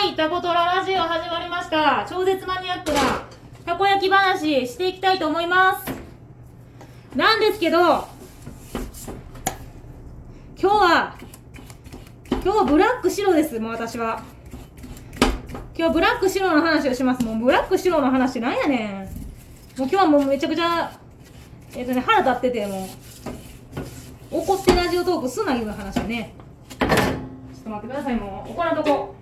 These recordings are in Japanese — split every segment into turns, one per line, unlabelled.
はい、タコトララジオ始まりました。超絶マニアックなたこ焼き話していきたいと思います。なんですけど、今日は、今日はブラック白です、もう私は。今日はブラック白の話をします。もうブラック白の話なんやねん。もう今日はもうめちゃくちゃ、えっ、とね、腹立ってて、もう、怒ってラジオトークすないう話ね。ちょっと待ってください、もう。怒らんとこ。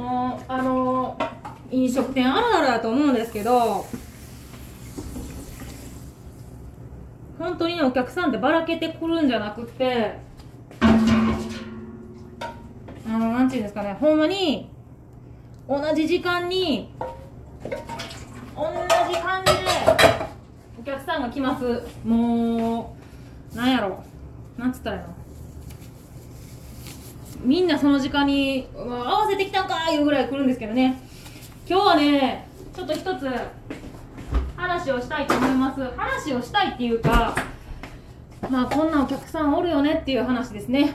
もうあの飲食店あるあるだと思うんですけど本当にねお客さんってばらけてくるんじゃなくてあのなんていうんですかねほんまに同じ時間に同じ感じでお客さんが来ます。もうなんやろなんつったらいいの？みんなその時間に合わせてきたんかいうぐらい来るんですけどね。今日はねちょっと一つ話をしたいと思います。話をしたいっていうかまあこんなお客さんおるよねっていう話ですね。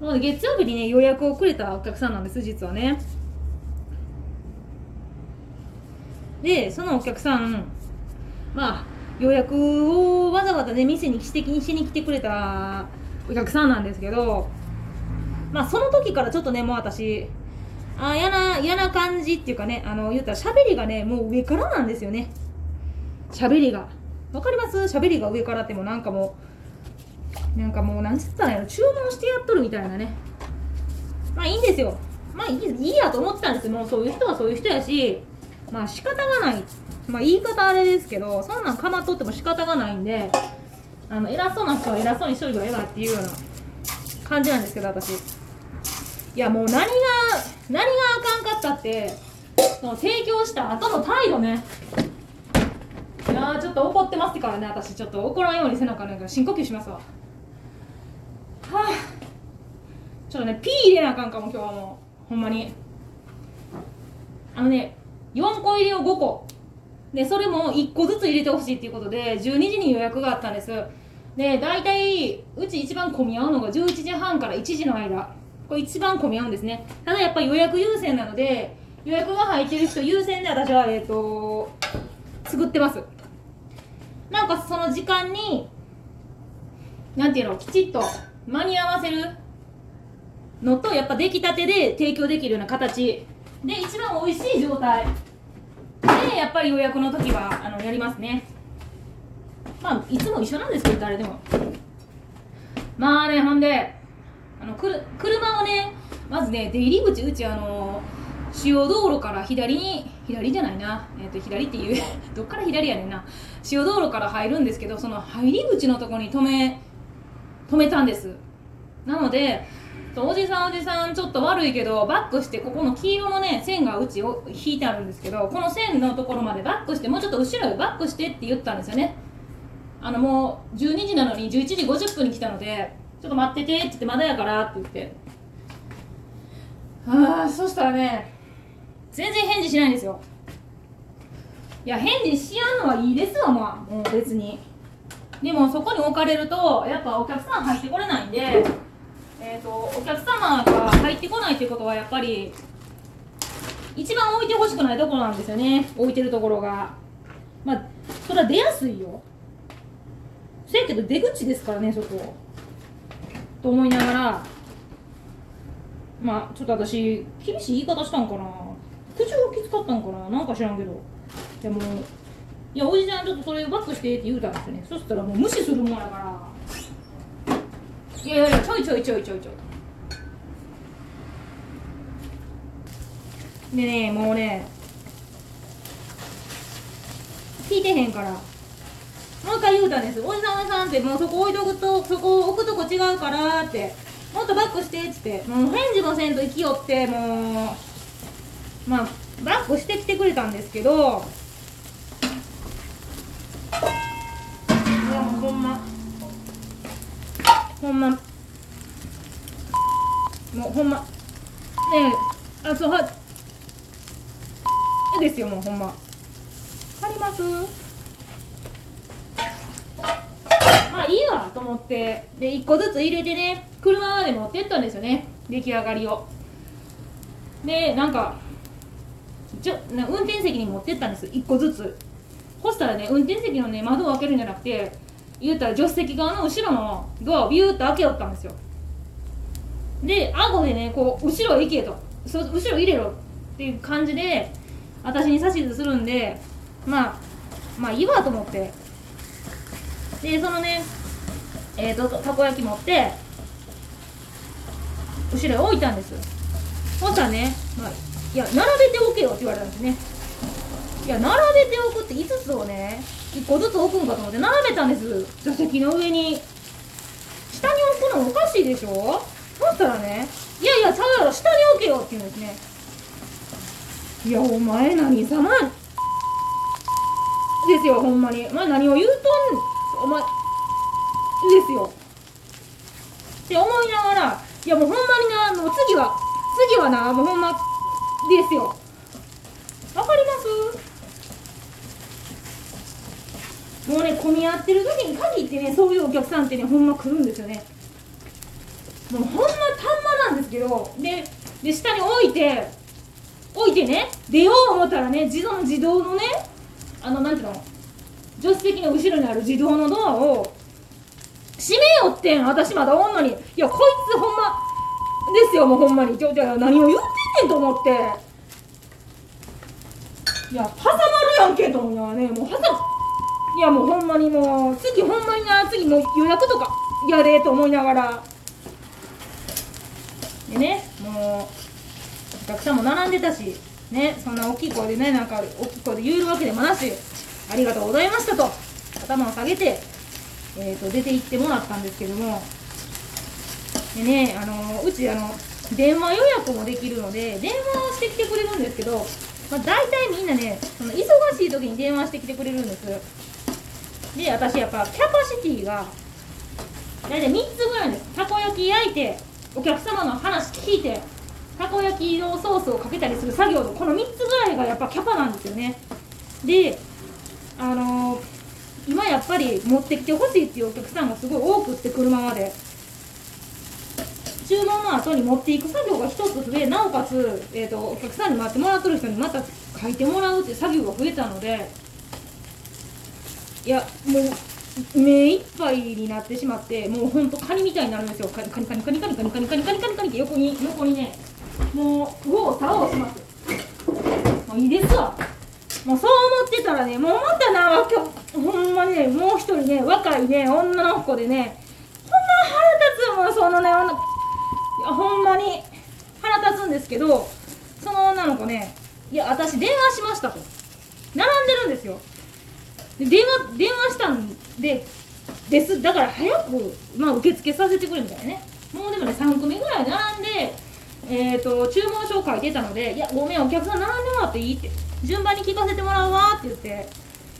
なので月曜日にね予約をくれたお客さんなんです実はね。でそのお客さんまあ予約をわざわざね店に指摘にしに来てくれたお客さんなんですけどまあその時からちょっとねもう私あ嫌な嫌な感じっていうかねあの言ったら喋りがねもう上からなんですよね。喋りが。わかります？喋りが上からってもなんかもうなんかもうなんつったらいいの？注文してやっとるみたいなね。まあいいんですよ。まあいいいいやと思ってたんですよ。もうそういう人はそういう人やしまあ仕方がない。まあ言い方あれですけどそんなんかまっとっても仕方がないんであの偉そうな人は偉そうにしといた方がええわっていうような感じなんですけど私。いやもう何が何があかんかったってその提供した後の態度ね。いやーちょっと怒ってますからね私。ちょっと怒らんようにせなかんか深呼吸しますわ。はあちょっとねピー入れなあかんかも今日はもう。ほんまに。あのね4個入りを5個。でそれも1個ずつ入れてほしいっていうことで12時に予約があったんです。で大体うち一番混み合うのが11時半から1時の間。これ一番混み合うんですね。ただやっぱり予約優先なので予約が入ってる人優先で私はえっ、と作ってます。なんかその時間になんていうのきちっと間に合わせるのとやっぱ出来たてで提供できるような形。で一番美味しい状態。でやっぱり予約の時はあのやりますね。まあいつも一緒なんですけど誰でも。まあねほんであのくる車をねまずね出入り口うちあの主要道路から左に左じゃないな、えー、と左っていう どっから左やねんな。主要道路から入るんですけどその入り口のとこに止め止めたんです。なのでおじさんおじさんちょっと悪いけどバックしてここの黄色のね線がうちを引いてあるんですけどこの線のところまでバックしてもうちょっと後ろへバックしてって言ったんですよね。あのもう12時なのに11時50分に来たのでちょっと待っててって言ってまだやからって言って。ああそしたらね全然返事しないんですよ。いや返事しやんのはいいですわまあ。もう別に。でもそこに置かれるとやっぱお客さん入ってこれないんでえー、とお客様が入ってこないっていうことはやっぱり一番置いてほしくないところなんですよね。置いてるところが。まあそれは出やすいよ。せやけど出口ですからねそこと思いながらまあちょっと私厳しい言い方したんかな。口がきつかったんかな。なんか知らんけど。でもいやおじちゃんちょっとそれバックしてって言うたんですよね。そしたらもう無視するもんやから。いやいやいやちょいちょいちょいちょいちょい。でねもうね聞いてへんから。もう一回言うたんです。おじさんおじさんってもうそこ置いとくとそこ置くとこ違うからって。もっとバックしてっつって。もう返事もせんと生きよって。もうまあバックしてきてくれたんですけど。いやもうほんま。ほんま。もうほんま。ねえあそうはですよもうほんま。わかります？あいいわと思って。で1個ずつ入れてね車まで持ってったんですよね。出来上がりを。でなんかちょ運転席に持ってったんです。1個ずつ。そしたらね運転席のね窓を開けるんじゃなくて言ったら助手席側の後ろのドアをビューッと開けよったんですよ。で顎でねこう後ろ行けと。そ後ろ入れろ。っていう感じで私に指図するんでまあまあいいわと思って。でそのねえーと、たこ焼き持って後ろに置いたんですそしたらね、まあ、いや並べておけよって言われたんですね。いや並べておくって5つをね1個ずつ置くんかと思って並べたんです。座席の上に。下に置くのおかしいでしょ？そしたらねいやいやちゃうやろ下に置けよって言うんですね。いやお前何様？ですよほんまに。お前何を言うとん。お前ですよ。って思いながらいやもうほんまになもう次は次はなもうほんまですよ。わかります？もうね混み合ってる時に限ってねそういうお客さんってねほんま来るんですよね。もうほんまたんまなんですけどでで下に置いて置いてね出よう思ったらね自動の自動のねあのなんていうの？助手席の後ろにある自動のドアを閉めよってん。私まだおんのに。いやこいつほんまですよもうほんまに。ちょちょ何を言うてんねんと思って。いや挟まるやんけと思いなねもう挟む。いやもうほんまにもう次ほんまにな次もう予約とかやでと思いながら。でねもうお客さんも並んでたしねそんな大きい声でねなんか大きい声で言えるわけでもなし。ありがとうございましたと頭を下げて、えー、と出て行ってもらったんですけども。でねあのうちあの電話予約もできるので電話をしてきてくれるんですけど、まあ、大体みんなねその忙しい時に電話してきてくれるんです。で私やっぱキャパシティが大体3つぐらいです。たこ焼き焼いてお客様の話聞いてたこ焼きのソースをかけたりする作業のこの3つぐらいがやっぱキャパなんですよね。であのー、今やっぱり持ってきてほしいっていうお客さんがすごい多くって車まで。注文の後に持っていく作業が一つ増えなおかつ、えーと、お客さんに待ってもらってる人にまた書いてもらうっていう作業が増えたのでいやもう目いっぱいになってしまってもうほんとカニみたいになるんですよ。カニカニカニカニカニカニカニカニカニカニカニって横に横にねもう右往左往します。もういいですわ。もうそう思ってたらねもうまたな今日ほんまにねもう一人ね若いね女の子でねほんま腹立つもうそのねいやほんまに腹立つんですけどその女の子ねいや私電話しましたと。並んでるんですよ。で電話電話したんでです。だから早く、まあ、受付させてくれみたいなね。もうでもね3組ぐらい並んでえーと、注文書書いてたので「いやごめんお客さん並んでもらっていい?」って「順番に聞かせてもらうわ」って言って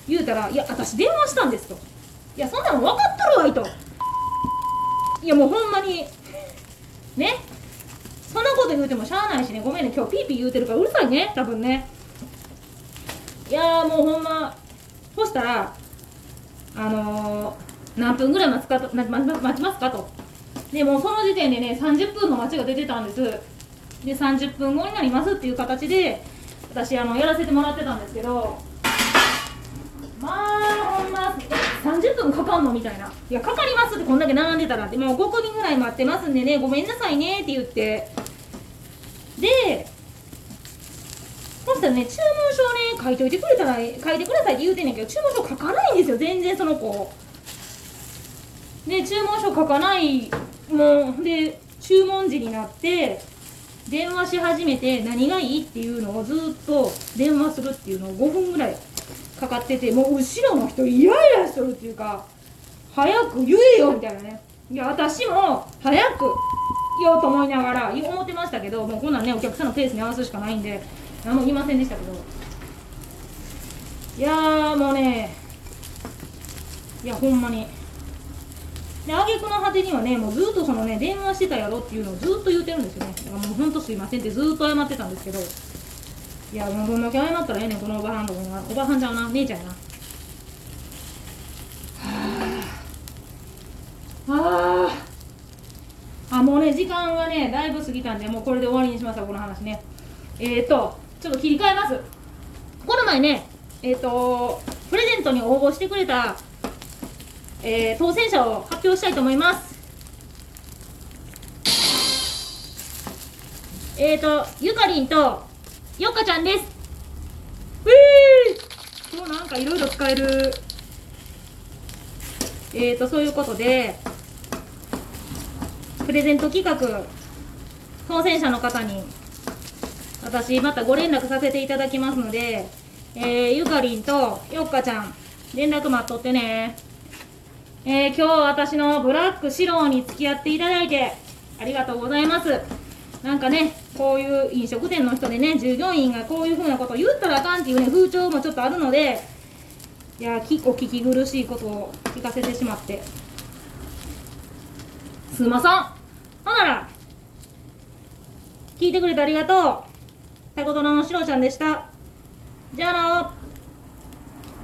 言うたら「いや私電話したんです」と「いやそんなの分かっとるわい」と。いやもうほんまにね。そんなこと言うてもしゃあないしね。ごめんね今日ピーピー言うてるからうるさいね多分ね。いやもうほんまそしたらあのー、何分ぐらい待つかと待ちますかと。でもうその時点でね30分の待ちが出てたんです。で30分後になりますっていう形で私あのやらせてもらってたんですけどまあほんま30分かかんのみたいな。いやかかりますってこんだけ並んでたらって。もう5組ぐらい待ってますんでねごめんなさいねって言って。でそしたらね注文書ね書いといてくれたら書いてくださいって言うてんねんけど注文書書かないんですよ全然その子。で注文書書かないもうで注文時になって電話し始めて何がいいっていうのをずっと電話するっていうのを5分ぐらいかかっててもう後ろの人イライラしとるっていうか早く言えよみたいなね。いや私も早く言おうと思いながら思ってましたけどもうこんなんねお客さんのペースに合わすしかないんで何も言いませんでしたけど。いやもうねいやほんまに。で挙句の果てにはねもうずっとそのね電話してたやろっていうのをずっと言うてるんですよね。かもうほんとすいませんってずっと謝ってたんですけどいやもうどんだけ謝ったらええねんこのおばはんとこにおばはんちゃうな姉ちゃんやな。はああもうね時間がねだいぶ過ぎたんでもうこれで終わりにしますわこの話ね。えーとちょっと切り替えます。この前ねえーとプレゼントに応募してくれた、えー当選者を発表したいと思います。えーとゆかりんとよっかちゃんです。うー。今日なんかいろいろ使える。えーとそういうことでプレゼント企画当選者の方に私またご連絡させていただきますので、えーゆかりんとよっかちゃん連絡待っとってね。えー今日私のブラック白に付き合っていただいてありがとうございます。なんかねこういう飲食店の人でね従業員がこういうふうなことを言ったらあかんっていうね風潮もちょっとあるのでいやきお聞き苦しいことを聞かせてしまって。すません。ほなら聞いてくれてありがとう。タコトラのしろちゃんでした。じゃあな。